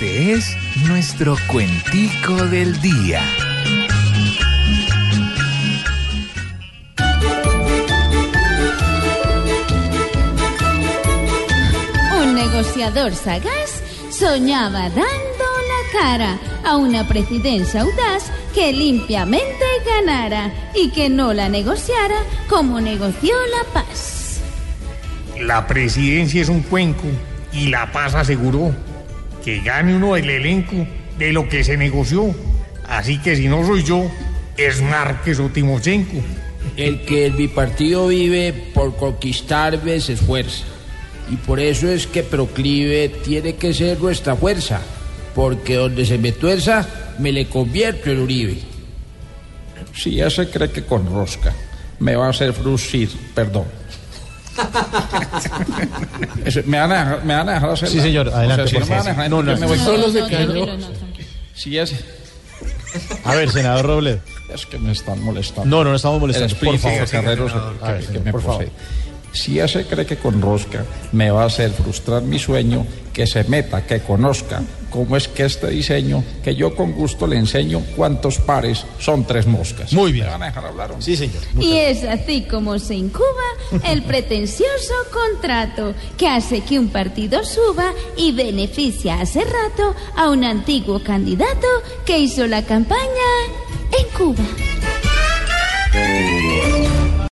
Este es nuestro cuentico del día. Un negociador sagaz soñaba dando la cara a una presidencia audaz que limpiamente ganara y que no la negociara como negoció la paz. La presidencia es un cuenco y la paz aseguró que gane uno el elenco de lo que se negoció. Así que si no soy yo, es Márquez o Timochenko. El que el bipartido vive por conquistar se esfuerza. Y por eso es que Proclive tiene que ser nuestra fuerza. Porque donde se me tuerza, me le convierto en Uribe. Si ya se cree que con rosca me va a hacer frucir, perdón. Eso, ¿Me van, a dejar, ¿Me van a dejar hacer Sí, señor, adelante, si por no me van a dejar, No, no, me voy no, solo cayó. Si ya se- A ver, senador Robledo. Es que me están molestando. No, no, no estamos molestando. Por favor. Carreros A que, ver, que señor, me por favor. Si ya se cree que con rosca me va a hacer frustrar mi sueño, que se meta, que conozca cómo es que este diseño, que yo con gusto le enseño cuántos pares son tres moscas. Muy bien. ¿Me van a dejar hablar? Sí, señor. Y es así como se incuba el pretencioso contrato que hace que un partido suba y beneficia hace rato a un antiguo candidato que hizo la campaña en Cuba.